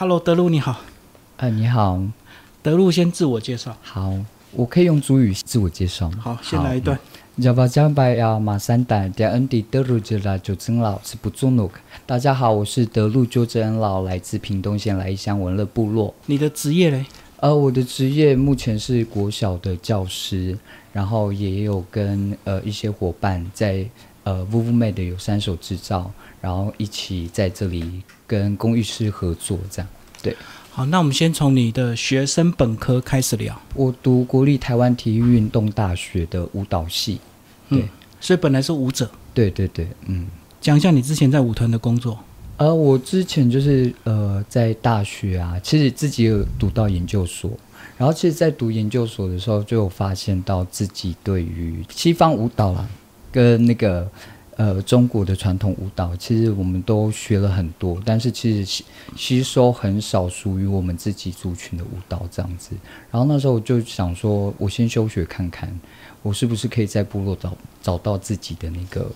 Hello，德路你好。呃，你好，德路先自我介绍。好，我可以用主语自我介绍吗？好，先来一段。Java Java 呀，马三代的恩迪德路吉拉九真老是不中诺。大家好，我是德路纠正老，来自屏东县来乡文乐部落。你的职业嘞？呃，我的职业目前是国小的教师，然后也有跟呃一些伙伴在呃 v u v Made 有三手制造，然后一起在这里跟公寓师合作，这样对。好，那我们先从你的学生本科开始聊。我读国立台湾体育运动大学的舞蹈系，对，所以本来是舞者。对对对，嗯，讲一下你之前在舞团的工作。呃，我之前就是呃，在大学啊，其实自己有读到研究所，然后其实，在读研究所的时候，就有发现到自己对于西方舞蹈啦，跟那个呃中国的传统舞蹈，其实我们都学了很多，但是其实吸吸收很少属于我们自己族群的舞蹈这样子。然后那时候我就想说，我先休学看看，我是不是可以在部落找找到自己的那个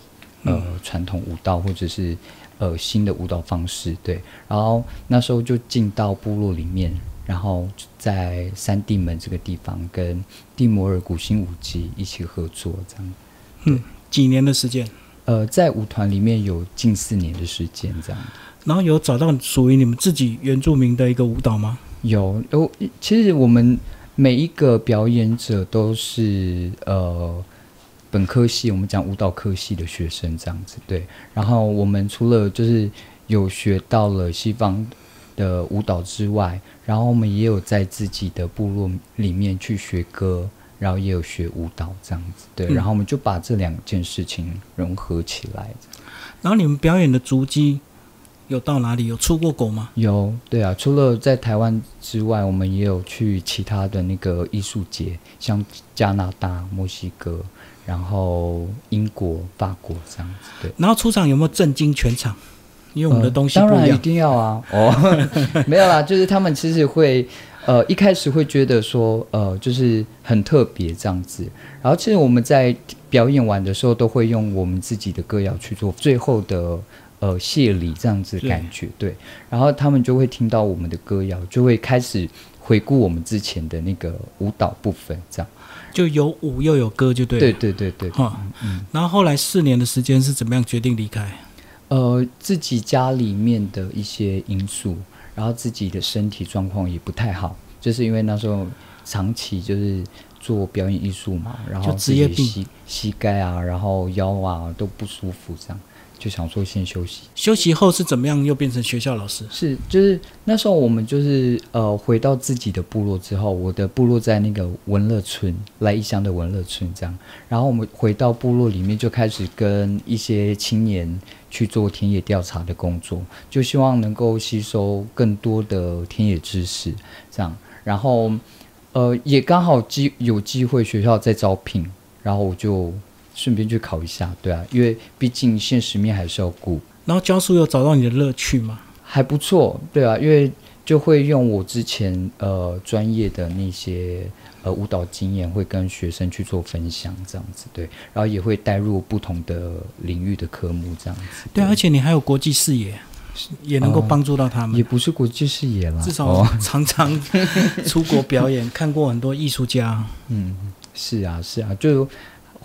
呃传统舞蹈，或者是。呃，新的舞蹈方式，对，然后那时候就进到部落里面，然后在三地门这个地方跟蒂摩尔古新舞集一起合作，这样。嗯，几年的时间？呃，在舞团里面有近四年的时间，这样。然后有找到属于你们自己原住民的一个舞蹈吗？有，有。其实我们每一个表演者都是呃。本科系，我们讲舞蹈科系的学生这样子，对。然后我们除了就是有学到了西方的舞蹈之外，然后我们也有在自己的部落里面去学歌，然后也有学舞蹈这样子，对。然后我们就把这两件事情融合起来。然后你们表演的足迹有到哪里？有出过国吗？有，对啊。除了在台湾之外，我们也有去其他的那个艺术节，像加拿大、墨西哥。然后英国、法国这样子，对。然后出场有没有震惊全场？因为我们的东西当然一定要啊！哦，没有啦，就是他们其实会呃一开始会觉得说呃就是很特别这样子。然后其实我们在表演完的时候都会用我们自己的歌谣去做最后的呃谢礼这样子感觉，对。然后他们就会听到我们的歌谣，就会开始回顾我们之前的那个舞蹈部分这样。就有舞又有歌，就对。对对对对。哈，嗯。然后后来四年的时间是怎么样决定离开？呃，自己家里面的一些因素，然后自己的身体状况也不太好，就是因为那时候长期就是做表演艺术嘛，然后自己，膝膝盖啊，然后腰啊都不舒服这样。就想说先休息，休息后是怎么样又变成学校老师？是，就是那时候我们就是呃回到自己的部落之后，我的部落在那个文乐村，来异乡的文乐村这样，然后我们回到部落里面就开始跟一些青年去做田野调查的工作，就希望能够吸收更多的田野知识这样，然后呃也刚好机有机会学校在招聘，然后我就。顺便去考一下，对啊，因为毕竟现实面还是要顾。然后教书有找到你的乐趣吗？还不错，对啊，因为就会用我之前呃专业的那些呃舞蹈经验，会跟学生去做分享，这样子对。然后也会带入不同的领域的科目，这样子。对，而且你还有国际视野，也能够帮助到他们。也不是国际视野啦，至少常常出国表演，看过很多艺术家。嗯，是啊，是啊，就。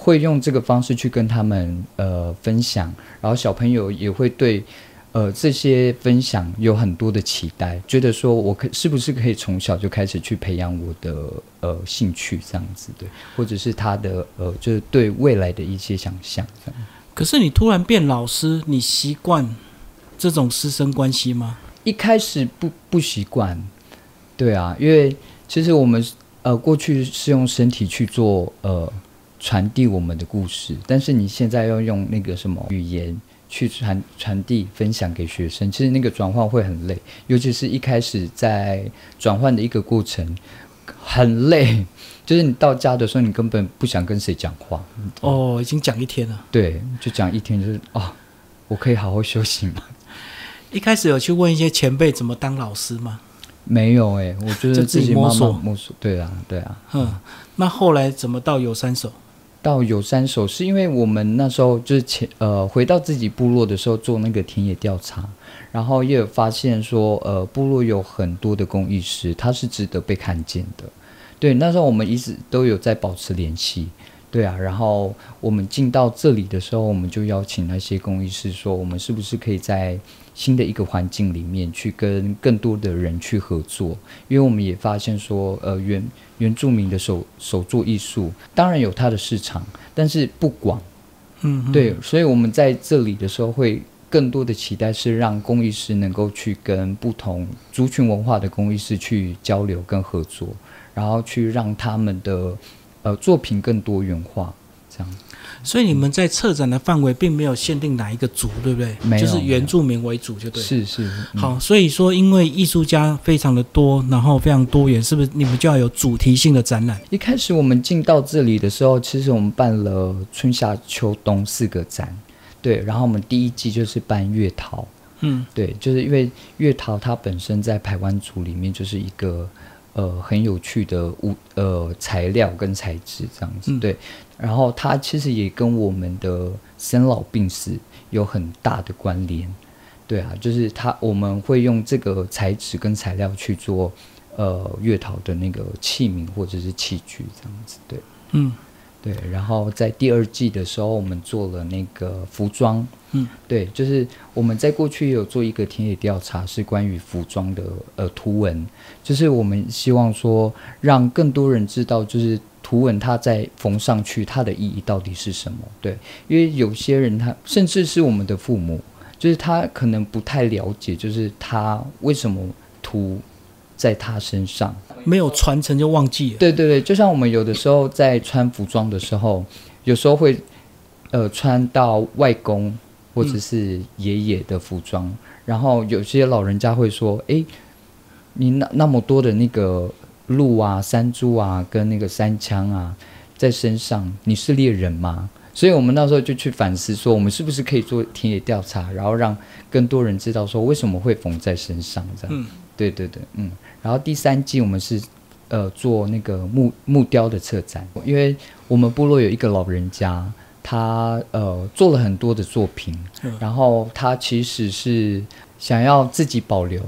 会用这个方式去跟他们呃分享，然后小朋友也会对呃这些分享有很多的期待，觉得说我可是不是可以从小就开始去培养我的呃兴趣这样子对，或者是他的呃就是对未来的一些想象。可是你突然变老师，你习惯这种师生关系吗？一开始不不习惯，对啊，因为其实我们呃过去是用身体去做呃。传递我们的故事，但是你现在要用那个什么语言去传传递、分享给学生，其实那个转换会很累，尤其是一开始在转换的一个过程很累，就是你到家的时候，你根本不想跟谁讲话。哦，已经讲一天了。对，就讲一天，就是哦，我可以好好休息吗？一开始有去问一些前辈怎么当老师吗？没有哎，我觉得自己摸索摸索。对啊，对啊。嗯，那后来怎么到有三手？到有三首，是因为我们那时候就是前呃回到自己部落的时候做那个田野调查，然后也有发现说，呃，部落有很多的工艺师，他是值得被看见的。对，那时候我们一直都有在保持联系。对啊，然后我们进到这里的时候，我们就邀请那些工艺师说，我们是不是可以在新的一个环境里面去跟更多的人去合作？因为我们也发现说，呃，原原住民的手手作艺术当然有它的市场，但是不广。嗯，对，所以我们在这里的时候会更多的期待是让工艺师能够去跟不同族群文化的工艺师去交流跟合作，然后去让他们的。呃，作品更多元化，这样。所以你们在策展的范围并没有限定哪一个族，对不对？没有，就是原住民为主，就对。是是。好，所以说，因为艺术家非常的多，然后非常多元，是不是你们就要有主题性的展览？一开始我们进到这里的时候，其实我们办了春夏秋冬四个展，对。然后我们第一季就是办月桃，嗯，对，就是因为月桃它本身在台湾族里面就是一个。呃，很有趣的物呃材料跟材质这样子，对。然后它其实也跟我们的生老病死有很大的关联，对啊，就是它我们会用这个材质跟材料去做呃月桃的那个器皿或者是器具这样子，对，嗯。对，然后在第二季的时候，我们做了那个服装，嗯，对，就是我们在过去也有做一个田野调查，是关于服装的呃图文，就是我们希望说让更多人知道，就是图文它在缝上去它的意义到底是什么？对，因为有些人他甚至是我们的父母，就是他可能不太了解，就是他为什么涂在他身上。没有传承就忘记了。对对对，就像我们有的时候在穿服装的时候，有时候会呃穿到外公或者是爷爷的服装，然后有些老人家会说：“哎，你那那么多的那个鹿啊、山猪啊跟那个山枪啊在身上，你是猎人吗？”所以我们那时候就去反思说，我们是不是可以做田野调查，然后让更多人知道说为什么会缝在身上这样。对对对，嗯。然后第三季我们是，呃，做那个木木雕的策展，因为我们部落有一个老人家，他呃做了很多的作品，然后他其实是想要自己保留，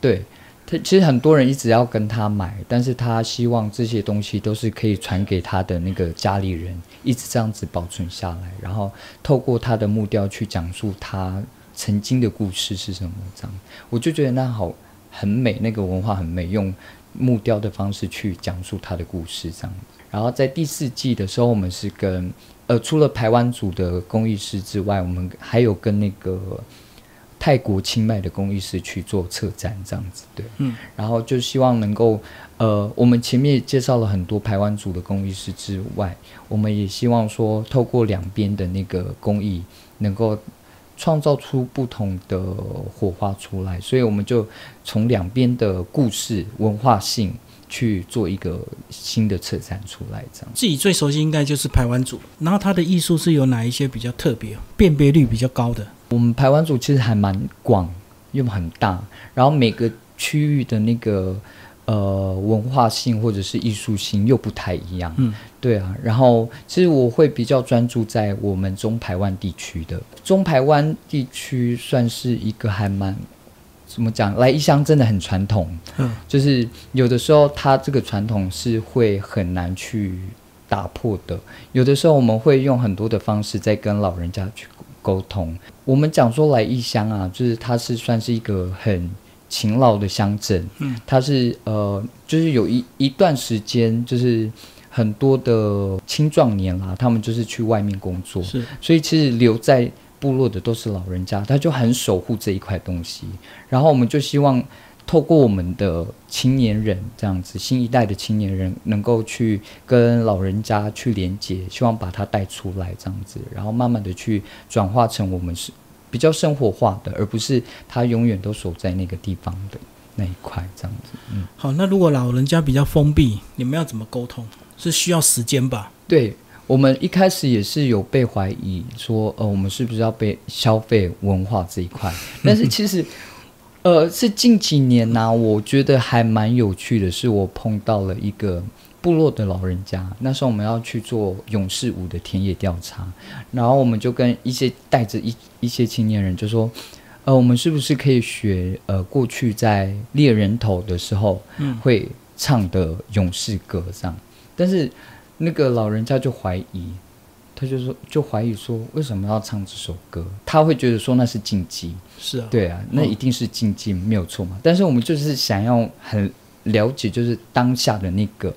对。他其实很多人一直要跟他买，但是他希望这些东西都是可以传给他的那个家里人，一直这样子保存下来，然后透过他的木雕去讲述他曾经的故事是什么，这样。我就觉得那好。很美，那个文化很美，用木雕的方式去讲述他的故事，这样。然后在第四季的时候，我们是跟呃，除了台湾组的工艺师之外，我们还有跟那个泰国清迈的工艺师去做策展，这样子。对，嗯。然后就希望能够，呃，我们前面介绍了很多台湾组的工艺师之外，我们也希望说，透过两边的那个工艺，能够。创造出不同的火花出来，所以我们就从两边的故事文化性去做一个新的策展出来。这样自己最熟悉应该就是排湾组，然后它的艺术是有哪一些比较特别、辨别率比较高的？我们排湾组其实还蛮广又很大，然后每个区域的那个。呃，文化性或者是艺术性又不太一样，嗯，对啊。然后其实我会比较专注在我们中台湾地区的中台湾地区，算是一个还蛮怎么讲？来异乡真的很传统，嗯，就是有的时候它这个传统是会很难去打破的。有的时候我们会用很多的方式在跟老人家去沟通。我们讲说来异乡啊，就是它是算是一个很。勤劳的乡镇，嗯，它是呃，就是有一一段时间，就是很多的青壮年啦，他们就是去外面工作，是，所以其实留在部落的都是老人家，他就很守护这一块东西。然后我们就希望透过我们的青年人这样子，新一代的青年人能够去跟老人家去连接，希望把他带出来这样子，然后慢慢的去转化成我们是。比较生活化的，而不是他永远都守在那个地方的那一块这样子。嗯，好，那如果老人家比较封闭，你们要怎么沟通？是需要时间吧？对我们一开始也是有被怀疑说，呃，我们是不是要被消费文化这一块？但是其实，呃，是近几年呢，我觉得还蛮有趣的，是我碰到了一个部落的老人家，那时候我们要去做勇士舞的田野调查，然后我们就跟一些带着一一些青年人就说，呃，我们是不是可以学呃过去在猎人头的时候嗯会唱的勇士歌这样？但是那个老人家就怀疑，他就说就怀疑说为什么要唱这首歌？他会觉得说那是禁忌，是啊，对啊，那嗯一定是禁忌，没有错嘛。但是我们就是想要很了解，就是当下的那个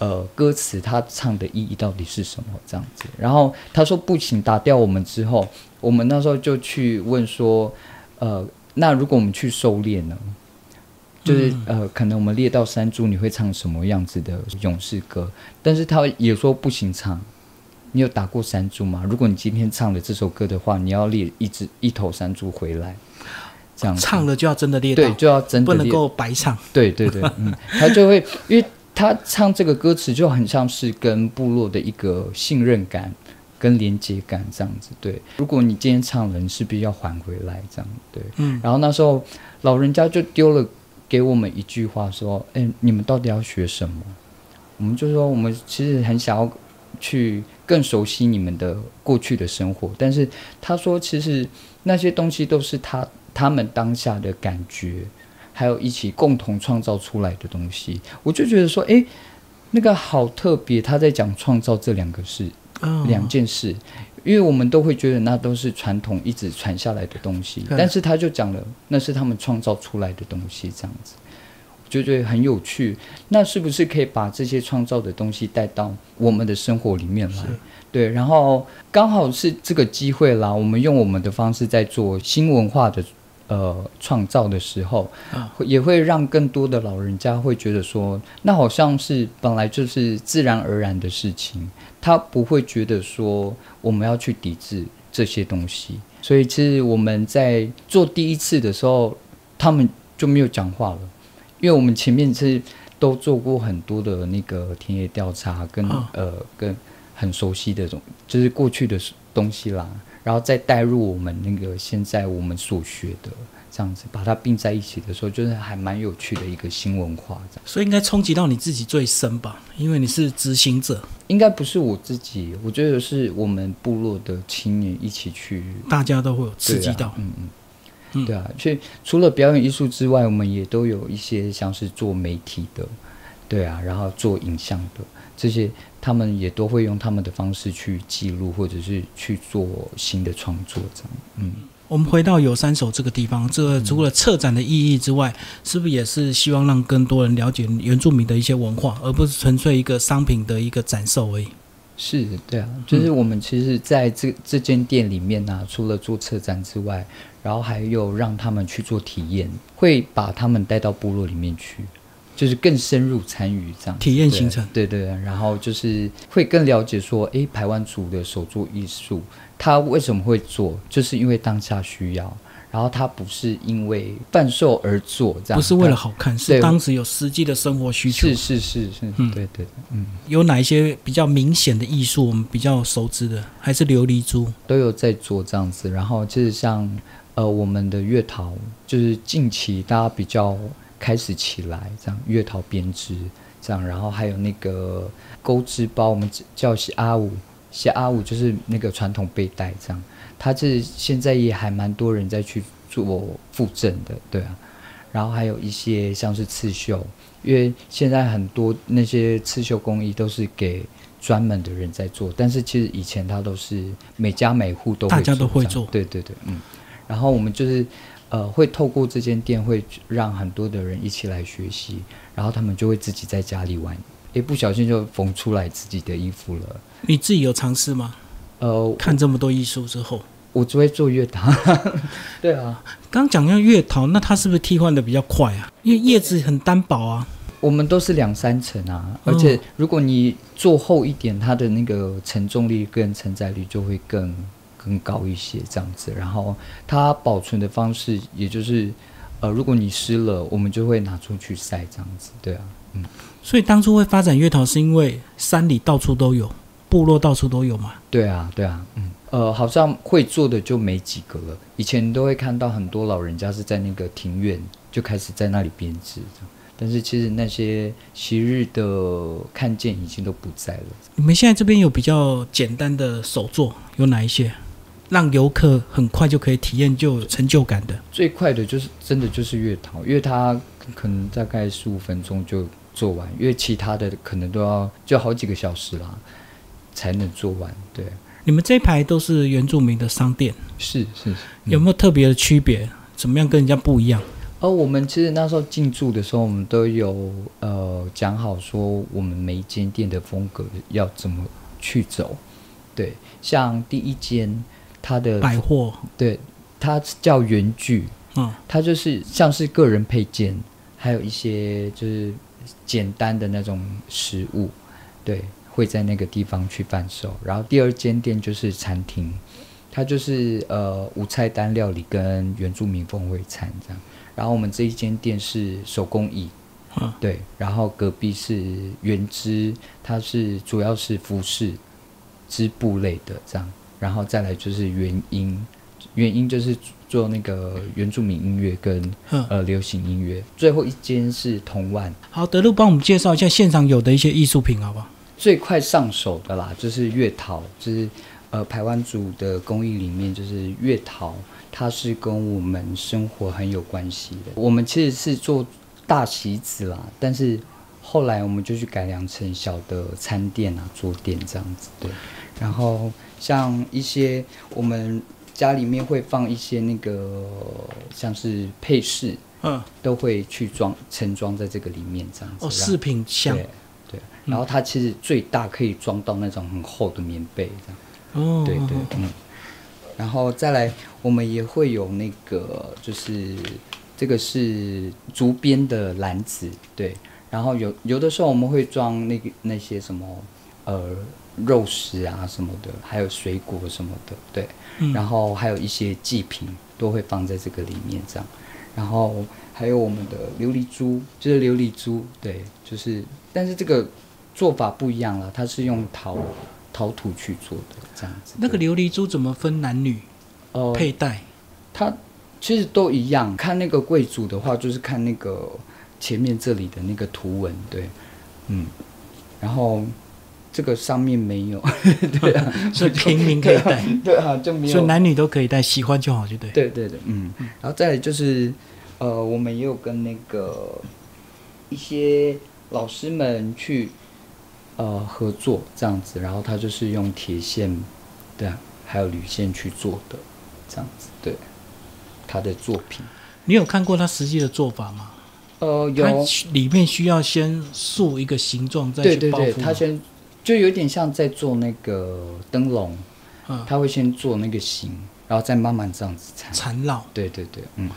呃歌词，他唱的意义到底是什么这样子。然后他说不行，打掉我们之后，我们那时候就去问说，呃，那如果我们去狩猎呢？就是、呃，可能我们猎到山猪，你会唱什么样子的勇士歌？但是他也说不行唱。你有打过山猪吗？如果你今天唱了这首歌的话，你要猎一只一头山猪回来，这样唱了就要真的猎到对，，就要真的不能够白唱。对对对，嗯，他就会，因为他唱这个歌词就很像是跟部落的一个信任感跟连接感这样子。对，如果你今天唱了，你势必要还回来，这样对。嗯，然后那时候老人家就丢了给我们一句话说：“哎，你们到底要学什么？”我们就说我们其实很想要去更熟悉你们的过去的生活，但是他说其实那些东西都是他他们当下的感觉，还有一起共同创造出来的东西。我就觉得说，诶，那个好特别，他在讲创造这两个事哦两件事，因为我们都会觉得那都是传统一直传下来的东西，但是他就讲了那是他们创造出来的东西，这样子，我就觉得很有趣。那是不是可以把这些创造的东西带到我们的生活里面来？对，然后刚好是这个机会啦，我们用我们的方式在做新文化的呃创造的时候，也会让更多的老人家会觉得说，那好像是本来就是自然而然的事情，他不会觉得说我们要去抵制这些东西。所以其实我们在做第一次的时候，他们就没有讲话了，因为我们前面是都做过很多的那个田野调查跟，啊。呃跟很熟悉的这种，就是过去的东西啦，然后再带入我们那个现在我们所学的。这样子把它并在一起的时候，就是还蛮有趣的一个新文化。所以应该冲击到你自己最深吧，因为你是执行者，应该不是我自己，我觉得是我们部落的青年一起去大家都会有刺激到啊。嗯嗯。嗯对啊，所以除了表演艺术之外，我们也都有一些像是做媒体的，对啊，然后做影像的这些，他们也都会用他们的方式去记录，或者是去做新的创作，这样。嗯，我们回到有三手这个地方，这个除了策展的意义之外，是不是也是希望让更多人了解原住民的一些文化，而不是纯粹一个商品的一个展售而已？是，对啊，就是我们其实在这这间店里面呢、除了做策展之外，然后还有让他们去做体验，会把他们带到部落里面去，就是更深入参与这样体验行程对对对，然后就是会更了解说，诶，台湾族的手作艺术，他为什么会做，就是因为当下需要，然后他不是因为贩售而做，这样不是为了好看，是当时有实际的生活需求是。是是是，嗯对对，嗯。有哪一些比较明显的艺术我们比较熟知的？还是琉璃珠？都有在做这样子。然后就是像呃我们的月桃，就是近期大家比较开始起来，这样月桃编织这样，然后还有那个钩织包，我们叫西阿五，西阿五就是那个传统背带这样。它是现在也还蛮多人在去做附赠的，对啊。然后还有一些像是刺绣，因为现在很多那些刺绣工艺都是给专门的人在做，但是其实以前它都是每家每户都会大家都会做对对对，嗯。然后我们就是呃会透过这间店，会让很多的人一起来学习，然后他们就会自己在家里玩，一不小心就缝出来自己的衣服了。你自己有尝试吗？呃，看这么多艺术之后，我只会做乐堂，对啊，刚讲到月桃，那它是不是替换的比较快啊？因为叶子很单薄啊。我们都是两三层啊，嗯而且如果你做厚一点，它的那个承重力跟承载力就会更更高一些，这样子。然后它保存的方式，也就是呃，如果你湿了，我们就会拿出去晒，这样子。对啊，嗯，所以当初会发展月桃，是因为山里到处都有，部落到处都有嘛。对啊，对啊，嗯，呃，好像会做的就没几个了。以前都会看到很多老人家是在那个庭院就开始在那里编织，但是其实那些昔日的看见已经都不在了。你们现在这边有比较简单的手作有哪一些，让游客很快就可以体验就有成就感的？最快的就是真的就是月桃，因为它可能大概十五分钟就做完，因为其他的可能都要就好几个小时啦才能做完。对，你们这一排都是原住民的商店，是是是。有没有特别的区别？怎么样跟人家不一样？而我们其实那时候进驻的时候，我们都有呃讲好说，我们每一间店的风格要怎么去走。对，像第一间它的百货，对，它叫原具，嗯，它就是像是个人配件，还有一些就是简单的那种食物，对，会在那个地方去贩售。然后第二间店就是餐厅，它就是呃无菜单料理跟原住民风味餐这样。然后我们这一间店是手工艺，嗯，对，然后隔壁是原织，它是主要是服饰织布类的这样，然后再来就是原音，原音就是做那个原住民音乐跟嗯呃流行音乐，最后一间是铜万，好，德路帮我们介绍一下现场有的一些艺术品，好不好？最快上手的啦，就是月桃，就是呃排湾族的工艺里面就是月桃。它是跟我们生活很有关系的。我们其实是做大席子啦，但是后来我们就去改良成小的餐店啊、桌垫这样子。对，然后像一些我们家里面会放一些那个像是配饰，嗯，都会去装盛装在这个里面这样子。哦，让饰品箱，对对，然后它其实最大可以装到那种很厚的棉被这样。哦，对对，嗯。然后再来，我们也会有那个，就是这个是竹编的篮子，对。然后有有的时候我们会装那个那些什么呃肉食啊什么的，还有水果什么的，对。嗯然后还有一些祭品都会放在这个里面这样。然后还有我们的琉璃珠，就是琉璃珠，对，就是但是这个做法不一样了，它是用陶陶土去做的这样子。那个琉璃珠怎么分男女呃佩戴？它其实都一样。看那个贵族的话，就是看那个前面这里的那个图文，对，嗯，然后这个上面没有，对啊，所以平民可以戴，对啊，就没有，所以男女都可以戴，喜欢就好，就对。对对对，嗯，然后再就是，呃，我们也有跟那个一些老师们去呃合作这样子，然后他就是用铁线，对啊，还有铝线去做的，这样子，对，他的作品。你有看过他实际的做法吗？呃，有，里面需要先塑一个形状，再对对对，去包覆吗。他先就有点像在做那个灯笼，嗯他会先做那个形，然后再慢慢这样子缠。缠绕，对对对，嗯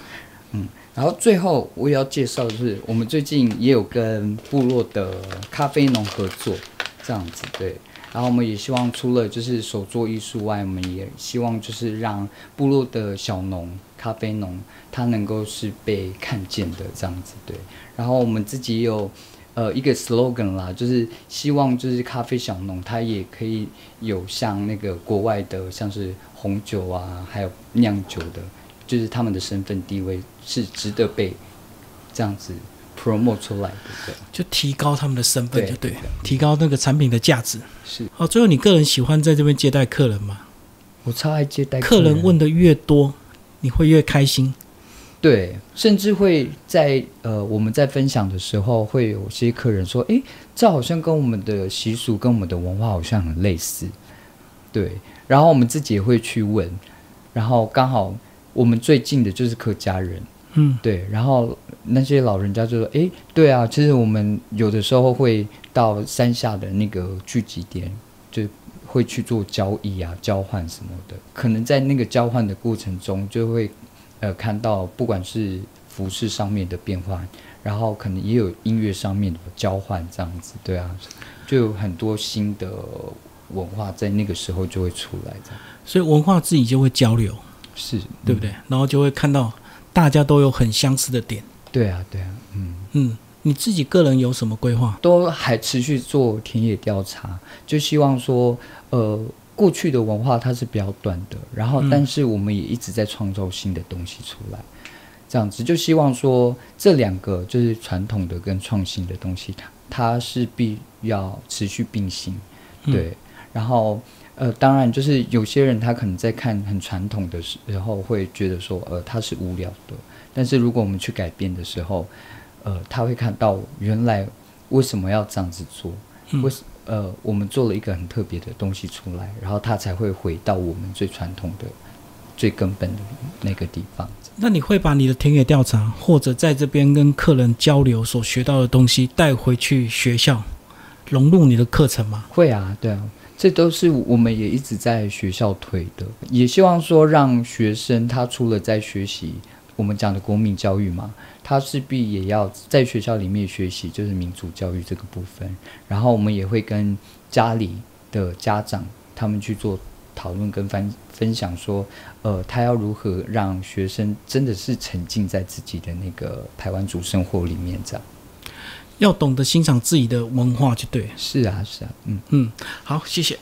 嗯。然后最后我也要介绍的是，我们最近也有跟部落的咖啡农合作，这样子对。然后我们也希望除了就是手作艺术外，我们也希望就是让部落的小农、咖啡农，他能够是被看见的这样子对。然后我们自己有呃一个 slogan 啦，就是希望就是咖啡小农他也可以有像那个国外的像是红酒啊，还有酿酒的，就是他们的身份地位是值得被这样子 promote 出来的，对，就提高他们的身份，对就对对，提高那个产品的价值。是好，最后你个人喜欢在这边接待客人吗？我超爱接待客人问的越多，你会越开心。对，甚至会在呃我们在分享的时候，会有些客人说：“诶，这好像跟我们的习俗跟我们的文化好像很类似。”对，然后我们自己也会去问，然后刚好我们最近的就是客家人，嗯，对，然后那些老人家就说：“哎，对啊，其实我们有的时候会到山下的那个聚集点，就会去做交易啊、交换什么的。可能在那个交换的过程中，就会呃看到不管是服饰上面的变化，然后可能也有音乐上面的交换，这样子，对啊，就有很多新的文化在那个时候就会出来，这样所以文化自己就会交流，是对不对？然后就会看到大家都有很相似的点。对啊，对啊，嗯。嗯，你自己个人有什么规划？都还持续做田野调查，就希望说，呃，过去的文化它是比较短的，然后嗯但是我们也一直在创造新的东西出来，这样子就希望说这两个就是传统的跟创新的东西，它它是必要持续并行，嗯对。然后呃，当然就是有些人他可能在看很传统的时候会觉得说呃他是无聊的，但是如果我们去改变的时候，呃，他会看到原来为什么要这样子做，嗯为什呃我们做了一个很特别的东西出来，然后他才会回到我们最传统的、最根本的那个地方。那你会把你的田野调查或者在这边跟客人交流所学到的东西带回去学校，融入你的课程吗？会啊，对啊，这都是我们也一直在学校推的，也希望说让学生他除了在学习我们讲的国民教育嘛，他势必也要在学校里面学习就是民主教育这个部分，然后我们也会跟家里的家长他们去做讨论跟分分享说，呃，他要如何让学生真的是沉浸在自己的那个台湾族生活里面，这样。要懂得欣赏自己的文化就对。是啊，是啊，嗯。嗯，好，谢谢。